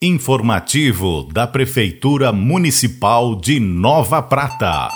Informativo da Prefeitura Municipal de Nova Prata.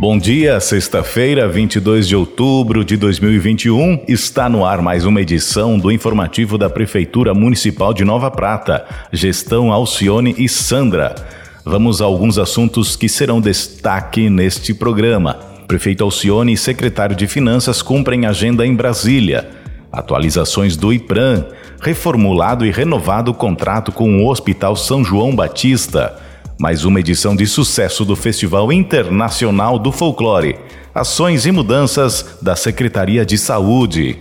Bom dia, sexta-feira, 22 de outubro de 2021. Está no ar mais uma edição do informativo da Prefeitura Municipal de Nova Prata. Gestão Alcione e Sandra. Vamos a alguns assuntos que serão destaque neste programa. Prefeito Alcione e secretário de Finanças cumprem agenda em Brasília. Atualizações do IPRAM reformulado e renovado o contrato com o Hospital São João Batista. Mais uma edição de sucesso do Festival Internacional do Folclore. Ações e mudanças da Secretaria de Saúde.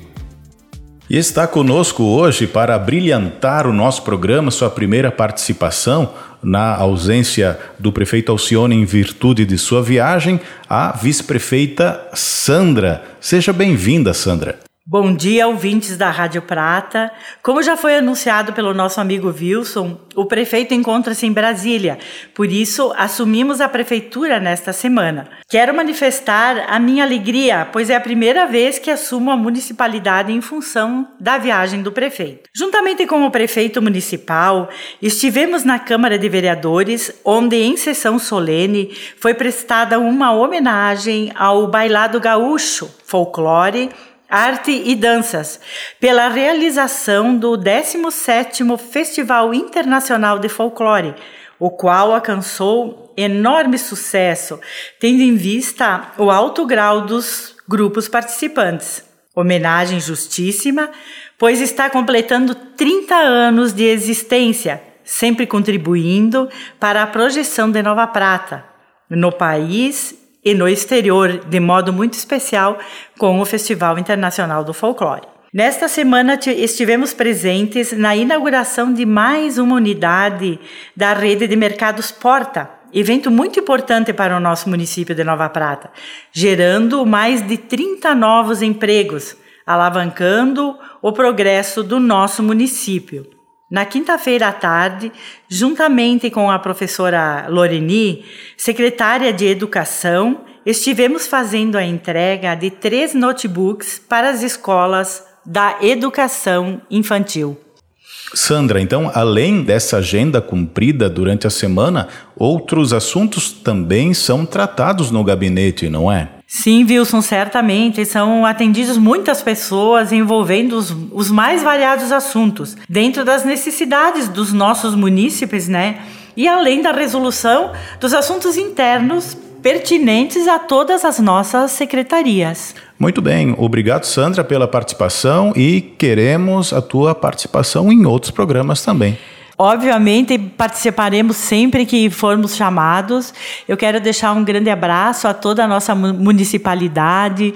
E está conosco hoje para brilhantar o nosso programa, sua primeira participação na ausência do prefeito Alcione em virtude de sua viagem, a vice-prefeita Sandra. Seja bem-vinda, Sandra. Bom dia, ouvintes da Rádio Prata. Como já foi anunciado pelo nosso amigo Wilson, o prefeito encontra-se em Brasília, por isso assumimos a prefeitura nesta semana. Quero manifestar a minha alegria, pois é a primeira vez que assumo a municipalidade em função da viagem do prefeito. Juntamente com o prefeito municipal, estivemos na Câmara de Vereadores, onde, em sessão solene, foi prestada uma homenagem ao bailado gaúcho, folclore Arte e Danças, pela realização do 17º Festival Internacional de Folclore, o qual alcançou enorme sucesso, tendo em vista o alto grau dos grupos participantes. Homenagem justíssima, pois está completando 30 anos de existência, sempre contribuindo para a projeção de Nova Prata no país e no exterior, de modo muito especial, com o Festival Internacional do Folclore. Nesta semana estivemos presentes na inauguração de mais uma unidade da rede de mercados Porta, evento muito importante para o nosso município de Nova Prata, gerando mais de 30 novos empregos, alavancando o progresso do nosso município. Na quinta-feira à tarde, juntamente com a professora Loreni, secretária de Educação, estivemos fazendo a entrega de três notebooks para as escolas da educação infantil. Sandra, então, além dessa agenda cumprida durante a semana, outros assuntos também são tratados no gabinete, não é? Sim, Wilson, certamente. São atendidos muitas pessoas envolvendo os, os mais variados assuntos, dentro das necessidades dos nossos munícipes, né? E além da resolução dos assuntos internos pertinentes a todas as nossas secretarias. Muito bem, obrigado Sandra pela participação e queremos a tua participação em outros programas também. Obviamente, participaremos sempre que formos chamados. Eu quero deixar um grande abraço a toda a nossa municipalidade.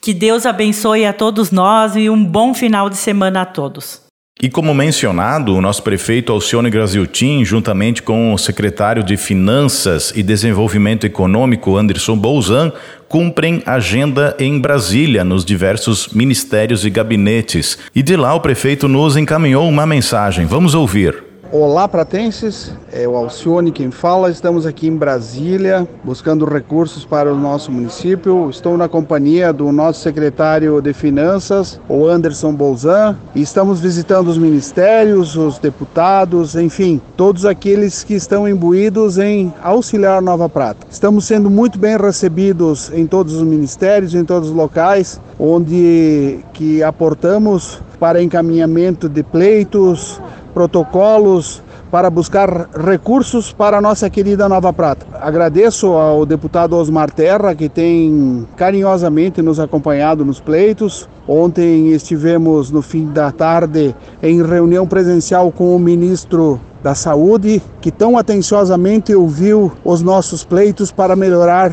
Que Deus abençoe a todos nós e um bom final de semana a todos. E como mencionado, o nosso prefeito Alcione Graziltin, juntamente com o secretário de Finanças e Desenvolvimento Econômico Anderson Bolzan, cumprem agenda em Brasília, nos diversos ministérios e gabinetes. E de lá o prefeito nos encaminhou uma mensagem. Vamos ouvir. Olá, pratenses. É o Alcione quem fala. Estamos aqui em Brasília buscando recursos para o nosso município. Estou na companhia do nosso secretário de Finanças, o Anderson Bolzan, estamos visitando os ministérios, os deputados, enfim, todos aqueles que estão imbuídos em auxiliar Nova Prata. Estamos sendo muito bem recebidos em todos os ministérios, em todos os locais onde que aportamos para encaminhamento de pleitos, protocolos para buscar recursos para a nossa querida Nova Prata. Agradeço ao deputado Osmar Terra, que tem carinhosamente nos acompanhado nos pleitos. Ontem estivemos no fim da tarde em reunião presencial com o ministro da Saúde, que tão atenciosamente ouviu os nossos pleitos para melhorar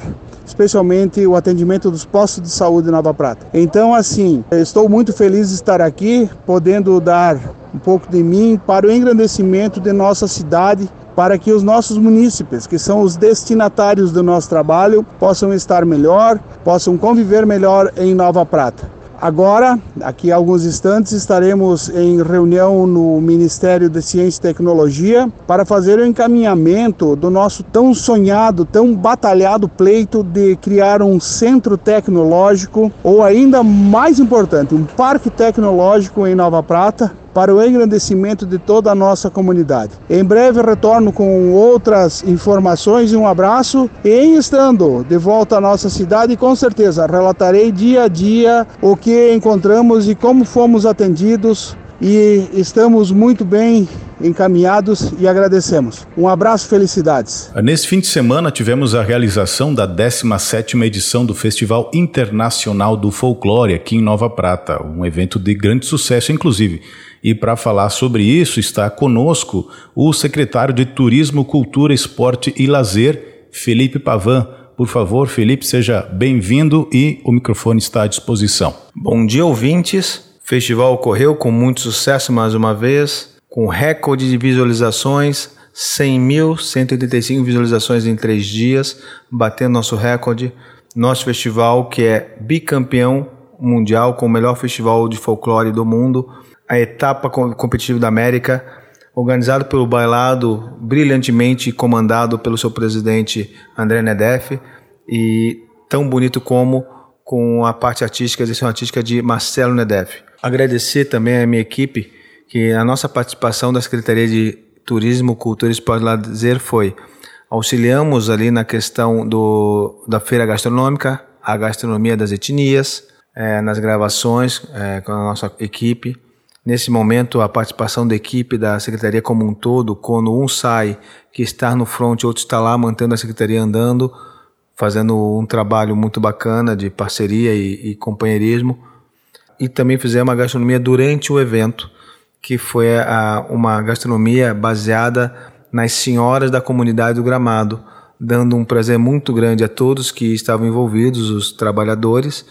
especialmente o atendimento dos postos de saúde Nova Prata. Então, assim, estou muito feliz de estar aqui, podendo dar um pouco de mim para o engrandecimento de nossa cidade, para que os nossos munícipes, que são os destinatários do nosso trabalho, possam estar melhor, possam conviver melhor em Nova Prata. Agora, aqui a alguns instantes, estaremos em reunião no Ministério de Ciência e Tecnologia para fazer o encaminhamento do nosso tão sonhado, tão batalhado pleito de criar um centro tecnológico, ou ainda mais importante, um parque tecnológico em Nova Prata, para o engrandecimento de toda a nossa comunidade. Em breve retorno com outras informações e um abraço. E em estando de volta à nossa cidade, com certeza relatarei dia a dia o que encontramos e como fomos atendidos e estamos muito bem encaminhados e agradecemos. Um abraço, felicidades. Nesse fim de semana tivemos a realização da 17ª edição do Festival Internacional do Folclore aqui em Nova Prata, um evento de grande sucesso inclusive. E para falar sobre isso está conosco o secretário de Turismo, Cultura, Esporte e Lazer, Felipe Pavan. Por favor, Felipe, seja bem-vindo e o microfone está à disposição. Bom dia, ouvintes. Festival ocorreu com muito sucesso mais uma vez, com recorde de visualizações, 100.185 visualizações em três dias, batendo nosso recorde. Nosso festival, que é bicampeão mundial com o melhor festival de folclore do mundo, a etapa competitiva da América, organizado pelo Bailado, brilhantemente comandado pelo seu presidente André Nedef, e tão bonito como com a parte artística, a artística de Marcelo Nedef. Agradecer também à minha equipe, que a nossa participação da Secretaria de Turismo, Cultura e Esporte Lazer foi auxiliamos ali na questão do, da feira gastronômica, a gastronomia das etnias, é, nas gravações é, com a nossa equipe. Nesse momento, a participação da equipe da secretaria como um todo, quando um sai, que está no front, outro está lá mantendo a secretaria andando, fazendo um trabalho muito bacana de parceria e, e companheirismo e também fizemos uma gastronomia durante o evento, que foi a, uma gastronomia baseada nas senhoras da comunidade do Gramado, dando um prazer muito grande a todos que estavam envolvidos, os trabalhadores,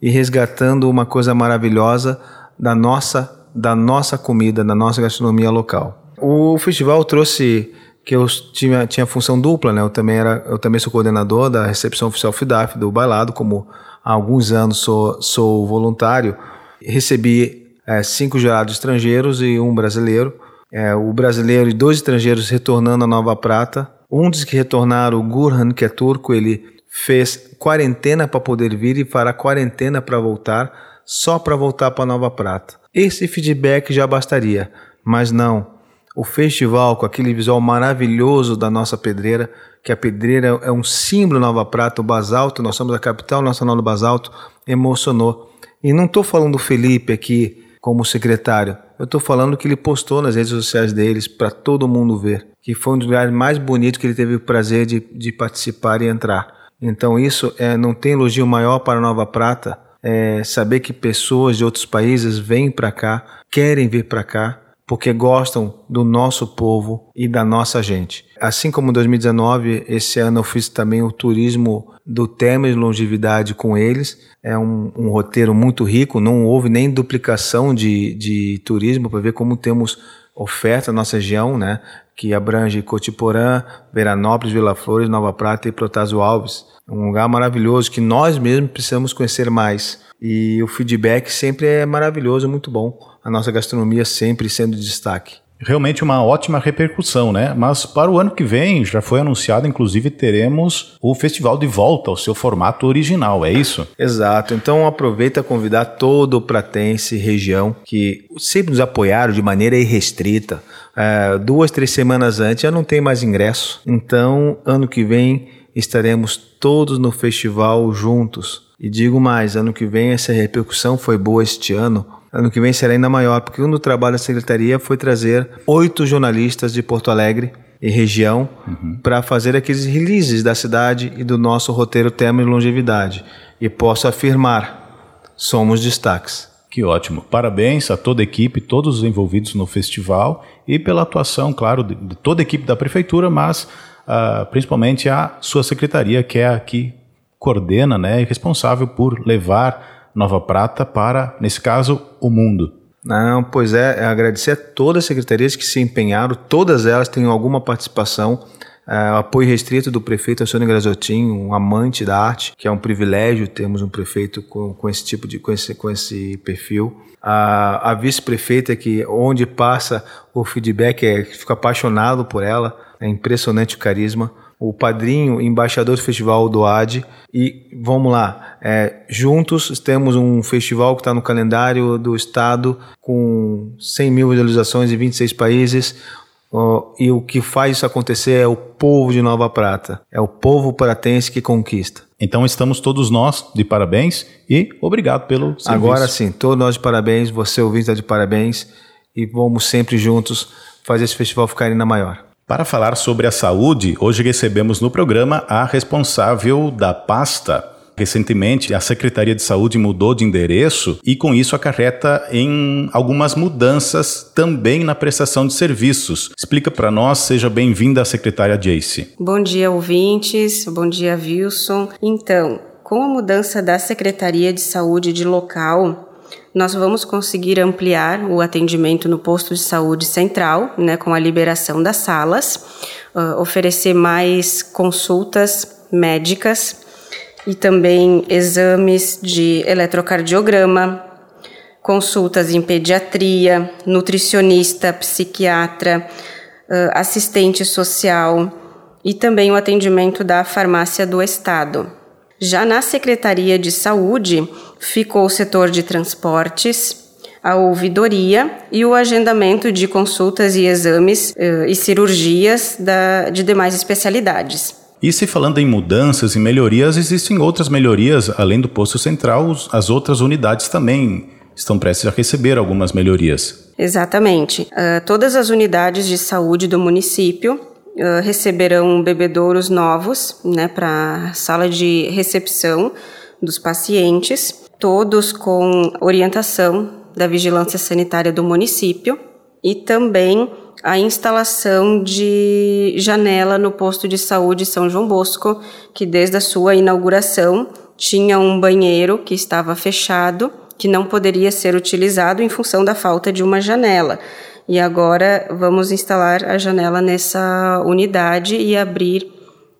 e resgatando uma coisa maravilhosa da nossa da nossa comida, da nossa gastronomia local. O festival trouxe que eu tinha, tinha função dupla, né? Eu também era, eu também sou coordenador da recepção oficial FIDAF do bailado, como há alguns anos sou, sou voluntário Recebi é, cinco jurados estrangeiros e um brasileiro. É, o brasileiro e dois estrangeiros retornando a Nova Prata. Um dos que retornaram, o Gurhan, que é turco, ele fez quarentena para poder vir e fará quarentena para voltar, só para voltar para Nova Prata. Esse feedback já bastaria, mas não. O festival, com aquele visual maravilhoso da nossa pedreira, que a pedreira é um símbolo Nova Prata, o basalto, nós somos a capital nacional do basalto, emocionou. E não estou falando do Felipe aqui como secretário. Eu estou falando que ele postou nas redes sociais deles para todo mundo ver. Que foi um dos lugares mais bonitos que ele teve o prazer de, de participar e entrar. Então isso é, não tem elogio maior para Nova Prata. É saber que pessoas de outros países vêm para cá, querem vir para cá, porque gostam do nosso povo e da nossa gente. Assim como em 2019, esse ano eu fiz também o turismo do tema de longevidade com eles. É um, um roteiro muito rico, não houve nem duplicação de, de turismo para ver como temos oferta na nossa região, né? que abrange Cotiporã, Veranópolis, Vila Flores, Nova Prata e Protásio Alves. Um lugar maravilhoso que nós mesmos precisamos conhecer mais. E o feedback sempre é maravilhoso, muito bom. A nossa gastronomia sempre sendo destaque realmente uma ótima repercussão, né? Mas para o ano que vem, já foi anunciado, inclusive teremos o festival de volta ao seu formato original, é isso? Exato. Então aproveita convidar todo o Pratense região que sempre nos apoiaram de maneira irrestrita. É, duas, três semanas antes já não tem mais ingresso. Então, ano que vem estaremos todos no festival juntos. E digo mais, ano que vem essa repercussão foi boa este ano Ano que vem será ainda maior, porque um do trabalho da secretaria foi trazer oito jornalistas de Porto Alegre e região uhum. para fazer aqueles releases da cidade e do nosso roteiro tema de longevidade. E posso afirmar, somos destaques. Que ótimo. Parabéns a toda a equipe, todos os envolvidos no festival e pela atuação, claro, de, toda a equipe da prefeitura, mas uh, principalmente a sua secretaria, que é a que coordena né, e responsável por levar Nova Prata para, nesse caso, o mundo. Não, pois é, é agradecer a todas as secretarias que se empenharam, todas elas têm alguma participação. É, apoio restrito do prefeito Antônio Grazotin, um amante da arte, que é um privilégio termos um prefeito com, com esse tipo de com esse, com esse perfil. A, a vice-prefeita que onde passa o feedback é fica apaixonado por ela, é impressionante o carisma. O padrinho embaixador do Festival do AD. E vamos lá, é, juntos temos um festival que está no calendário do estado com 100 mil visualizações em 26 países. E o que faz isso acontecer é o povo de Nova Prata, é o povo pratense que conquista. Então estamos todos nós de parabéns e obrigado pelo serviço. Agora sim, todos nós de parabéns, você ouvinte está de parabéns e vamos sempre juntos fazer esse festival ficar ainda maior. Para falar sobre a saúde, hoje recebemos no programa a responsável da pasta. Recentemente, a Secretaria de Saúde mudou de endereço e, com isso, acarreta em algumas mudanças também na prestação de serviços. Explica para nós, seja bem-vinda, secretária Jace. Bom dia, ouvintes. Bom dia, Wilson. Então, com a mudança da Secretaria de Saúde de local, nós vamos conseguir ampliar o atendimento no posto de saúde central, né, com a liberação das salas, uh, oferecer mais consultas médicas e também exames de eletrocardiograma, consultas em pediatria, nutricionista, psiquiatra, uh, assistente social e também o atendimento da farmácia do estado. Já na Secretaria de Saúde, ficou o setor de transportes, a ouvidoria e o agendamento de consultas e exames uh, e cirurgias da, de demais especialidades. E se falando em mudanças e melhorias, existem outras melhorias além do posto central, as outras unidades também estão prestes a receber algumas melhorias. Exatamente. Uh, todas as unidades de saúde do município receberão bebedouros novos, né, para sala de recepção dos pacientes, todos com orientação da vigilância sanitária do município e também a instalação de janela no posto de saúde São João Bosco, que desde a sua inauguração tinha um banheiro que estava fechado, que não poderia ser utilizado em função da falta de uma janela. E agora vamos instalar a janela nessa unidade e abrir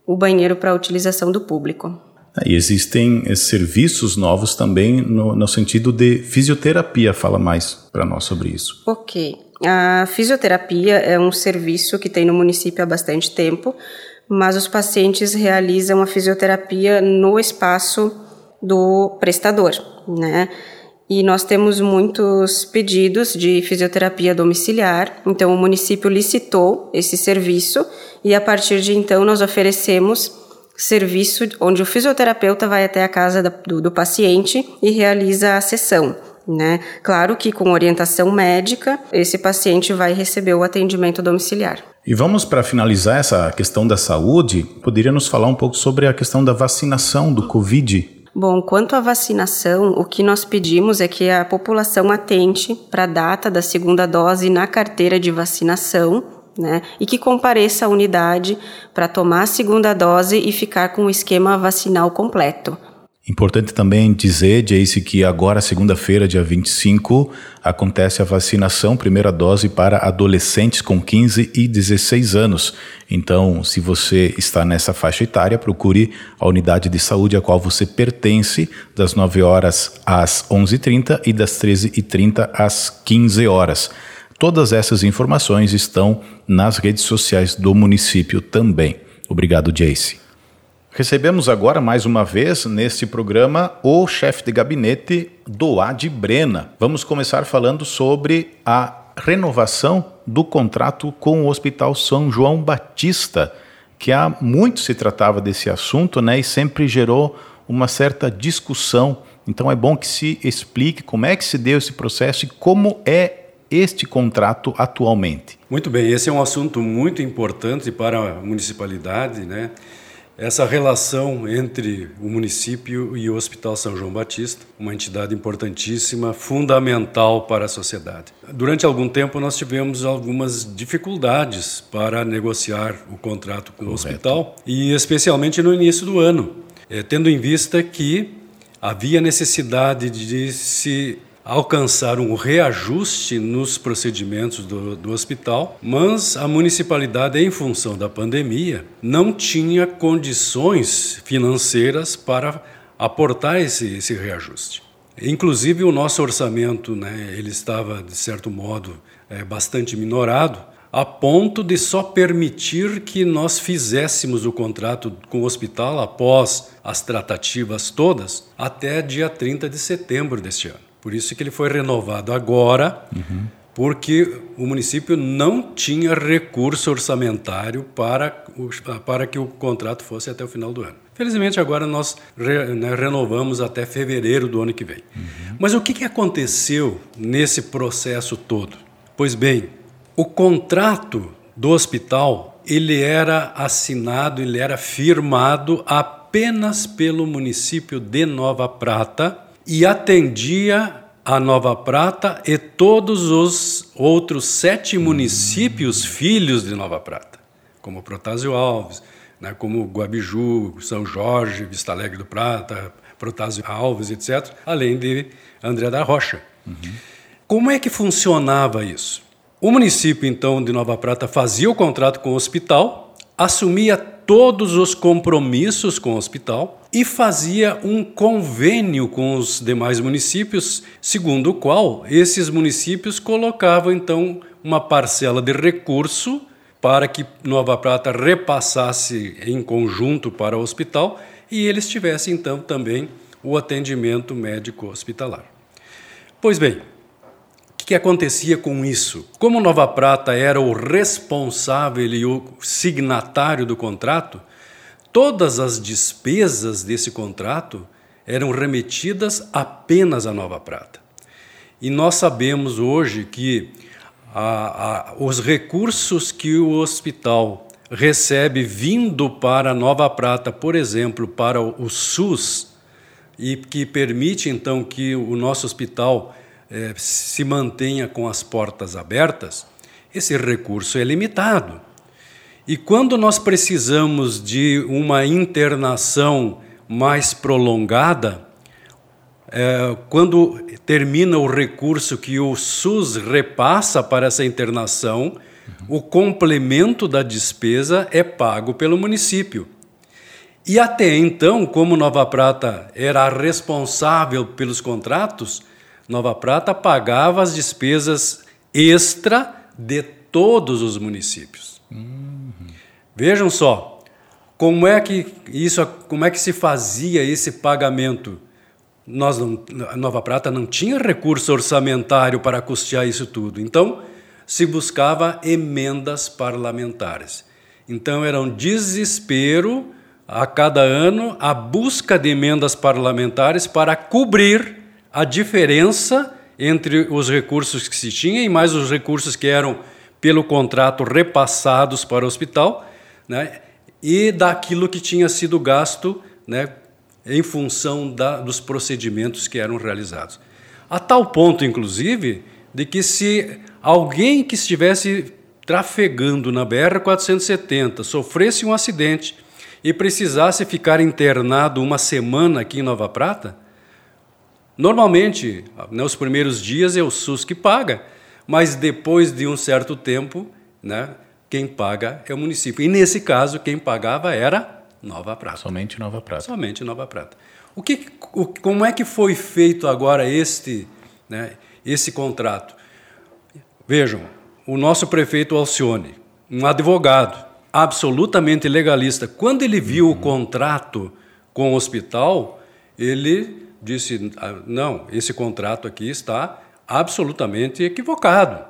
o banheiro para a utilização do público. E existem eh, serviços novos também no, no sentido de fisioterapia. Fala mais para nós sobre isso. Ok. A fisioterapia é um serviço que tem no município há bastante tempo, mas os pacientes realizam a fisioterapia no espaço do prestador, né? E nós temos muitos pedidos de fisioterapia domiciliar, então o município licitou esse serviço e a partir de então nós oferecemos serviço onde o fisioterapeuta vai até a casa do, do paciente e realiza a sessão. Né? Claro que com orientação médica, esse paciente vai receber o atendimento domiciliar. E vamos para finalizar essa questão da saúde, poderia nos falar um pouco sobre a questão da vacinação do Covid Bom, quanto à vacinação, o que nós pedimos é que a população atente para a data da segunda dose na carteira de vacinação, né, e que compareça à unidade para tomar a segunda dose e ficar com o esquema vacinal completo. Importante também dizer, Jace, que agora, segunda-feira, dia 25, acontece a vacinação, primeira dose para adolescentes com 15 e 16 anos. Então, se você está nessa faixa etária, procure a unidade de saúde a qual você pertence, das 9 horas às 11h30 e das 13h30 às 15 horas. Todas essas informações estão nas redes sociais do município também. Obrigado, Jace. Recebemos agora mais uma vez neste programa o chefe de gabinete do AD Brena. Vamos começar falando sobre a renovação do contrato com o Hospital São João Batista, que há muito se tratava desse assunto, né, e sempre gerou uma certa discussão. Então é bom que se explique como é que se deu esse processo e como é este contrato atualmente. Muito bem, esse é um assunto muito importante para a municipalidade, né? Essa relação entre o município e o Hospital São João Batista, uma entidade importantíssima, fundamental para a sociedade. Durante algum tempo nós tivemos algumas dificuldades para negociar o contrato com Correto. o hospital e especialmente no início do ano, é, tendo em vista que havia necessidade de se alcançar um reajuste nos procedimentos do, do, hospital, mas a municipalidade, em função da pandemia, não tinha condições financeiras para aportar esse, esse reajuste. Inclusive o nosso orçamento, né, ele estava de certo modo é, bastante minorado, a ponto de só permitir que nós fizéssemos o contrato com o hospital após as tratativas todas até dia 30 de setembro deste ano. Por isso que ele foi renovado agora, uhum. porque o município não tinha recurso orçamentário para, para que o contrato fosse até o final do ano. Felizmente, agora nós re, né, renovamos até fevereiro do ano que vem. Uhum. Mas o que, que aconteceu nesse processo todo? Pois bem, o contrato do hospital ele era assinado, ele era firmado apenas pelo município de Nova Prata e atendia a Nova Prata e todos os outros sete municípios filhos de Nova Prata, como Protásio Alves, né, como Guabiju, São Jorge, Vista Alegre do Prata, Protásio Alves, etc., além de André da Rocha. Uhum. Como é que funcionava isso? O município, então, de Nova Prata fazia o contrato com o hospital, assumia todos os compromissos com o hospital e fazia um convênio com os demais municípios, segundo o qual esses municípios colocavam, então, uma parcela de recurso para que Nova Prata repassasse em conjunto para o hospital e eles tivessem, então, também o atendimento médico hospitalar. Pois bem, que acontecia com isso? Como Nova Prata era o responsável e o signatário do contrato, todas as despesas desse contrato eram remetidas apenas à Nova Prata. E nós sabemos hoje que a, a, os recursos que o hospital recebe vindo para Nova Prata, por exemplo, para o, SUS, e que permite então que o nosso hospital é, se mantenha com as portas abertas, esse recurso é limitado. E quando nós precisamos de uma internação mais prolongada, é, quando termina o recurso que o SUS repassa para essa internação, uhum. o complemento da despesa é pago pelo município. E até então, como Nova Prata era responsável pelos contratos, Nova Prata pagava as despesas extra de todos os municípios. Uhum. Vejam só, como é que isso, como é que se fazia esse pagamento? Nós não, Nova Prata não tinha recurso orçamentário para custear isso tudo. Então, se buscava emendas parlamentares. Então era um desespero a cada ano a busca de emendas parlamentares para cobrir a diferença entre os recursos que se tinha e mais os recursos que eram pelo contrato repassados para o hospital, né, e daquilo que tinha sido gasto né, em função da, dos procedimentos que eram realizados. A tal ponto, inclusive, de que se alguém que estivesse trafegando na BR-470 sofresse um acidente e precisasse ficar internado uma semana aqui em Nova Prata, Normalmente, nos primeiros dias é o SUS que paga, mas depois de um certo tempo, né, quem paga é o município. E nesse caso, quem pagava era Nova Prata. Somente Nova Prata. Somente Nova Prata. O que, o, como é que foi feito agora este, né, esse contrato? Vejam, o nosso prefeito Alcione, um advogado absolutamente legalista, quando ele viu uhum. o contrato com o hospital, ele disse: ah, não, esse contrato aqui está absolutamente equivocado.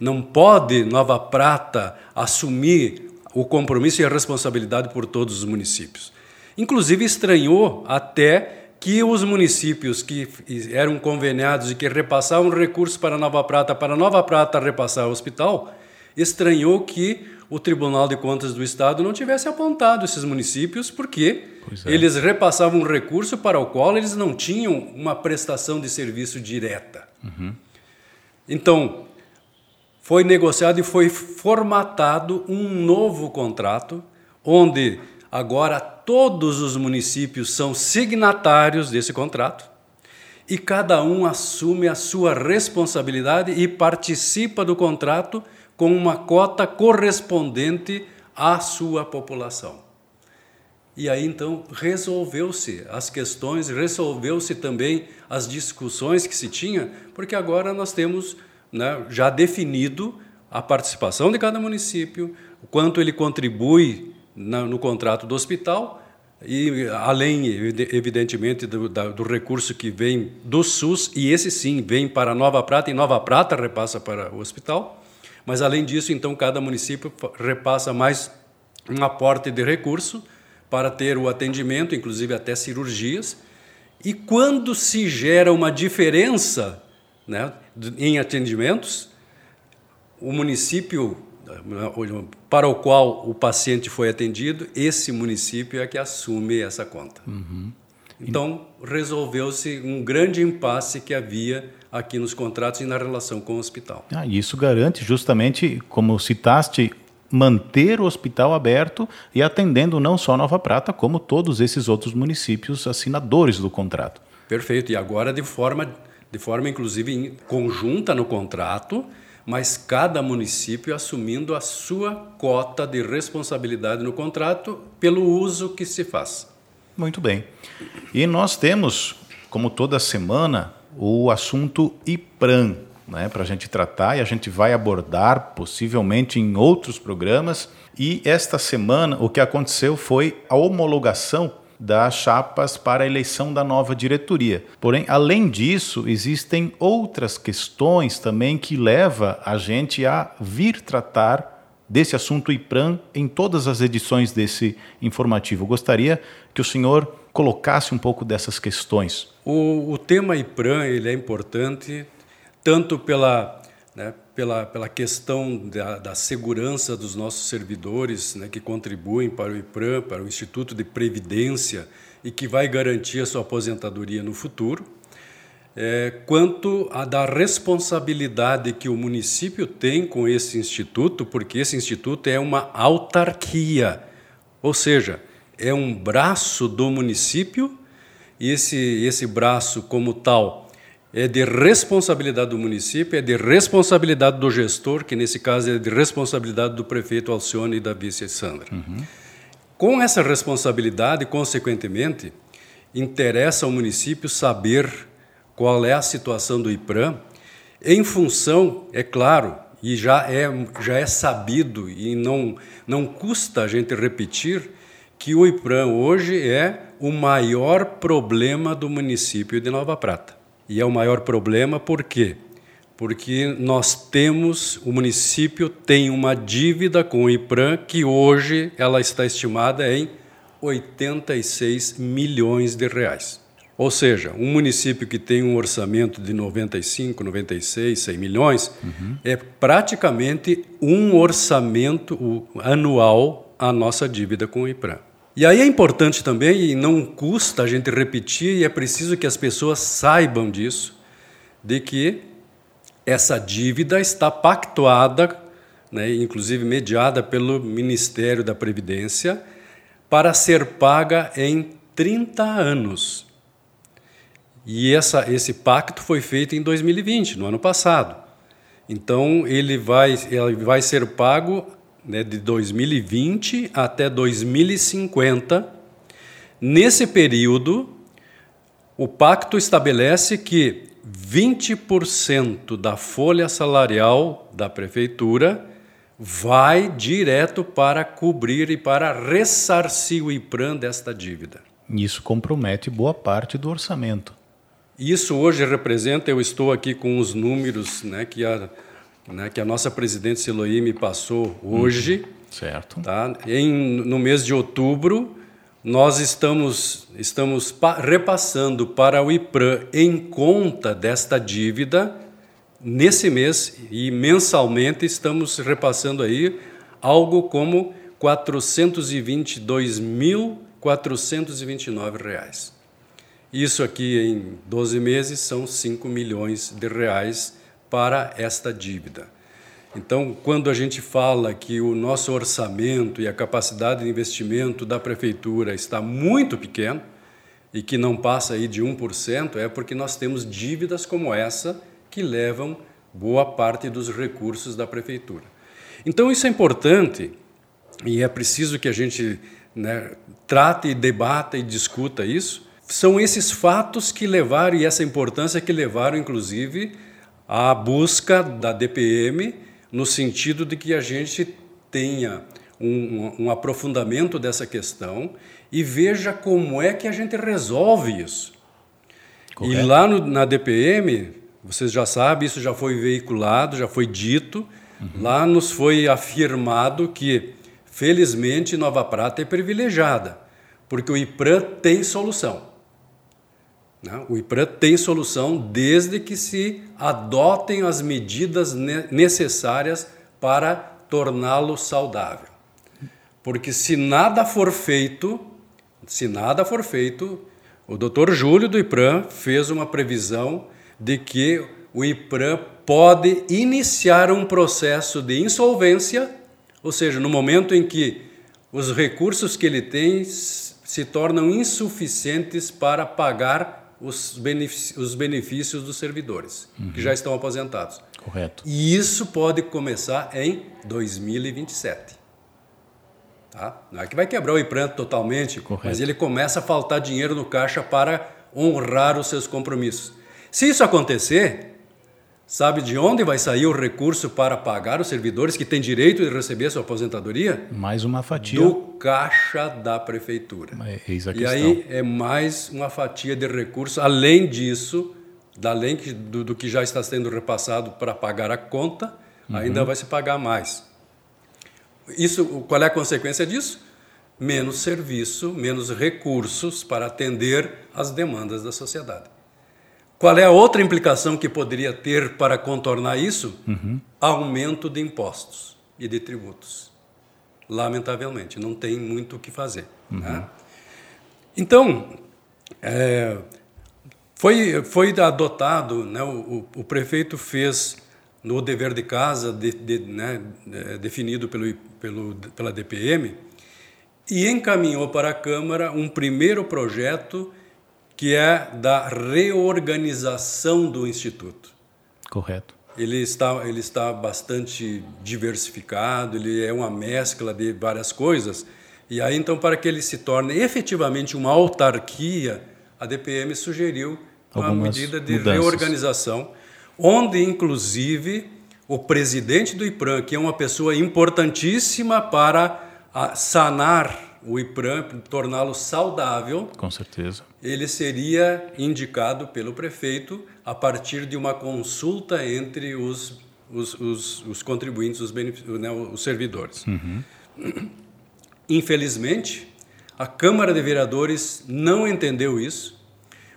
Não pode Nova Prata assumir o compromisso e a responsabilidade por todos os municípios. Inclusive, estranhou até que os municípios que eram conveniados e que repassavam recursos para Nova Prata, para Nova Prata repassar o hospital, estranhou que o Tribunal de Contas do Estado não tivesse apontado esses municípios, porque é. eles repassavam um recurso para o qual eles não tinham uma prestação de serviço direta. Uhum. Então, foi negociado e foi formatado um novo contrato, onde agora todos os municípios são signatários desse contrato e cada um assume a sua responsabilidade e participa do contrato com uma cota correspondente à sua população. E aí então resolveu-se as questões, resolveu-se também as discussões que se tinha, porque agora nós temos né, já definido a participação de cada município, quanto ele contribui na, no contrato do hospital e além, evidentemente, do, da, do, recurso que vem do SUS, e esse sim vem para Nova Prata, e Nova Prata repassa para o hospital. Mas, além disso, então, cada município repassa mais um aporte de recurso para ter o atendimento, inclusive até cirurgias. E quando se gera uma diferença né, em atendimentos, o município para o qual o paciente foi atendido, esse município é que assume essa conta. Uhum. Então, resolveu-se um grande impasse que havia aqui nos contratos e na relação com o hospital. Ah, isso garante justamente, como citaste, manter o hospital aberto e atendendo não só Nova Prata, como todos esses outros municípios assinadores do contrato. Perfeito. E agora de forma, de forma inclusive conjunta no contrato, mas cada município assumindo a sua cota de responsabilidade no contrato pelo uso que se faz. Muito bem. E nós temos, como toda semana, o assunto IPRAM, né, para a gente tratar e a gente vai abordar possivelmente em outros programas. E esta semana o que aconteceu foi a homologação das chapas para a eleição da nova diretoria. Porém, além disso, existem outras questões também que leva a gente a vir tratar desse assunto IPRAM em todas as edições desse informativo. Eu gostaria que o senhor colocasse um pouco dessas questões. O, o tema IPRAM ele é importante tanto pela né, pela, pela questão da, da, segurança dos nossos servidores, né, que contribuem para o IPRAM, para o Instituto de Previdência e que vai garantir a sua aposentadoria no futuro, é, quanto a da responsabilidade que o município tem com esse instituto, porque esse instituto é uma autarquia, ou seja, é um braço do município e esse, esse braço, como tal, é de responsabilidade do município, é de responsabilidade do gestor, que nesse caso é de responsabilidade do prefeito Alcione e da vice Sandra. Uhum. Com essa responsabilidade, consequentemente, interessa ao município saber qual é a situação do IPRAM, em função, é claro, e já é, já é sabido e não, não custa a gente repetir, que o IPRAM hoje é o maior problema do município de Nova Prata. E é o maior problema por quê? Porque nós temos, o município tem uma dívida com o IPRAM que hoje ela está estimada em 86 milhões de reais. Ou seja, um município que tem um orçamento de 95, 96, 100 milhões, uhum. é praticamente um orçamento anual a nossa dívida com o IPRAM. E aí é importante também, e não custa a gente repetir, e é preciso que as pessoas saibam disso, de que essa dívida está pactuada, né, inclusive mediada pelo Ministério da Previdência, para ser paga em 30 anos. E essa, esse pacto foi feito em 2020, no ano passado. Então, ele vai, ele vai ser pago né, de 2020 até 2050. Nesse período, o pacto estabelece que 20% da folha salarial da prefeitura vai direto para cobrir e para ressarcir o IPRAM desta dívida. Isso compromete boa parte do orçamento. Isso hoje representa, eu estou aqui com os números né, que a né, que a nossa presidente Siloí me passou hoje. Uhum. Certo. Tá? Em, no mês de outubro, nós estamos, estamos repassando para o IPRAM em conta desta dívida nesse mês e mensalmente estamos repassando aí algo como 422.429 reais. Isso aqui em 12 meses são 5 milhões de reais para esta dívida. Então, quando a gente fala que o nosso orçamento e a capacidade de investimento da prefeitura está muito pequeno e que não passa aí de 1%, é porque nós temos dívidas como essa que levam boa parte dos recursos da prefeitura. Então, isso é importante e é preciso que a gente né, trate debata e discuta isso. São esses fatos que levaram, e essa importância que levaram, inclusive, a busca da DPM no sentido de que a gente tenha um, um, aprofundamento dessa questão e veja como é que a gente resolve isso. Correto. E lá no, na DPM, vocês já sabem, isso já foi veiculado, já foi dito, uhum. lá nos foi afirmado que, felizmente, Nova Prata é privilegiada, porque o IPRAM tem solução. Né? O IPRAM tem solução desde que se adotem as medidas necessárias para torná-lo saudável. Porque se nada for feito, se nada for feito, o Dr. Júlio do IPRAM fez uma previsão de que o IPRAM pode iniciar um processo de insolvência, ou seja, no momento em que os recursos que ele tem se tornam insuficientes para pagar os benefícios, os benefícios dos servidores uhum. que já estão aposentados. Correto. E isso pode começar em 2027. Tá? Não é que vai quebrar o IPRAN totalmente, Correto. mas ele começa a faltar dinheiro no caixa para honrar os seus compromissos. Se isso acontecer, sabe de onde vai sair o recurso para pagar os servidores que têm direito de receber sua aposentadoria? Mais uma fatia. Do caixa da prefeitura. É, eis a e aí é mais uma fatia de recurso. Além disso, além do, do que já está sendo repassado para pagar a conta, uhum. ainda vai se pagar mais. Isso, qual é a consequência disso? Menos serviço, menos recursos para atender às demandas da sociedade. Qual é a outra implicação que poderia ter para contornar isso? Uhum. Aumento de impostos e de tributos. Lamentavelmente, não tem muito o que fazer. Uhum. Né? Então, é, foi, foi adotado, né, o, o prefeito fez no dever de casa de, de, né, é, definido pelo, pelo, pela DPM e encaminhou para a Câmara um primeiro projeto que é da reorganização do Instituto. Correto. Ele está, ele está bastante diversificado, ele é uma mescla de várias coisas. E aí, então, para que ele se torne efetivamente uma autarquia, a DPM sugeriu uma medida de mudanças. reorganização onde inclusive o presidente do IPRAM, que é uma pessoa importantíssima para sanar o IPRAM, torná-lo saudável. Com certeza. Ele seria indicado pelo prefeito a partir de uma consulta entre os, os, os, os contribuintes, os, né, os servidores. Uhum. Infelizmente, a Câmara de Vereadores não entendeu isso.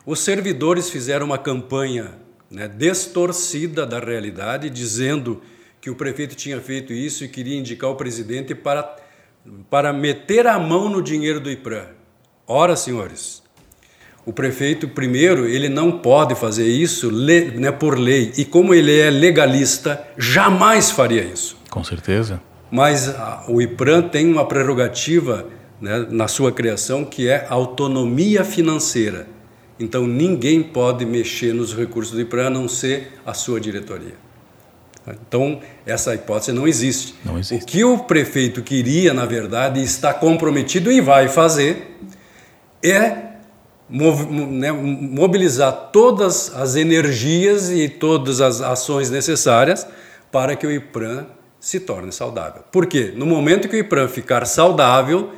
Os servidores fizeram uma campanha né, distorcida da realidade, dizendo que o prefeito tinha feito isso e queria indicar o presidente para, para meter a mão no dinheiro do IPRAM. Ora, senhores, o prefeito, primeiro, ele não pode fazer isso né, por lei, e como ele é legalista, jamais faria isso. Com certeza. Mas a, o IPRAM tem uma prerrogativa né, na sua criação que é autonomia financeira. Então ninguém pode mexer nos recursos do IPRAM a não ser a sua diretoria. Então, essa hipótese não existe. não existe. O que o prefeito queria, na verdade, e está comprometido e vai fazer, é mobilizar todas as energias e todas as ações necessárias para que o IPRAM se torne saudável. Por quê? No momento que o IPRAM ficar saudável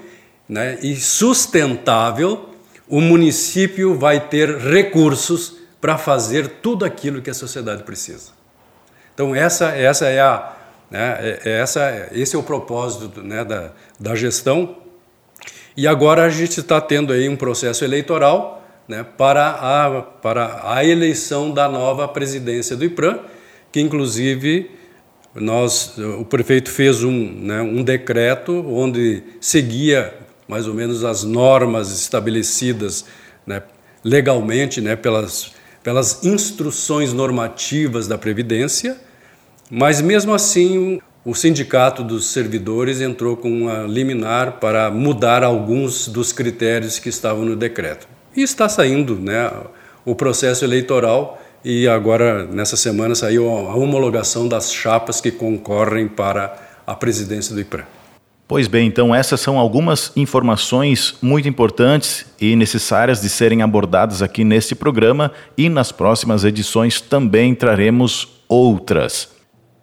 né, e sustentável, o município vai ter recursos para fazer tudo aquilo que a sociedade precisa. Então essa, essa é a, né, é, é essa, esse é o propósito né, da, da gestão. E agora a gente está tendo aí um processo eleitoral né, para, a, para a eleição da nova presidência do IPRAM, que inclusive nós, o prefeito fez um, né, um decreto onde seguia mais ou menos as normas estabelecidas né, legalmente né, pelas, pelas instruções normativas da Previdência, mas mesmo assim o sindicato dos servidores entrou com uma liminar para mudar alguns dos critérios que estavam no decreto. E está saindo né, o processo eleitoral e agora, nessa semana, saiu a homologação das chapas que concorrem para a presidência do IPRA. Pois bem, então essas são algumas informações muito importantes e necessárias de serem abordadas aqui neste programa e nas próximas edições também traremos outras.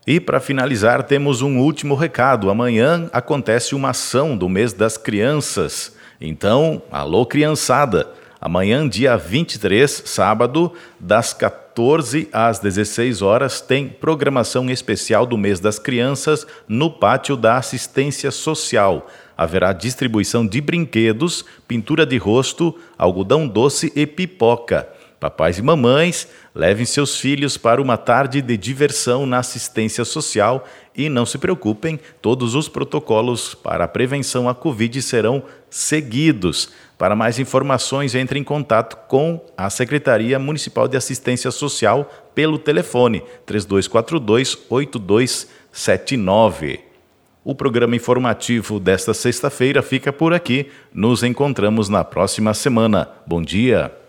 E para finalizar, temos um último recado. Amanhã acontece uma ação do mês das crianças. Então, alô criançada! Amanhã, dia 23, sábado, das 14 às 16 horas, tem programação especial do mês das crianças no pátio da assistência social. Haverá distribuição de brinquedos, pintura de rosto, algodão doce e pipoca. Papais e mamães, levem seus filhos para uma tarde de diversão na assistência social e não se preocupem, todos os protocolos para a prevenção à Covid serão seguidos. Para mais informações, entre em contato com a Secretaria Municipal de Assistência Social pelo telefone 3242 8279. O programa informativo desta sexta-feira fica por aqui. Nos encontramos na próxima semana. Bom dia.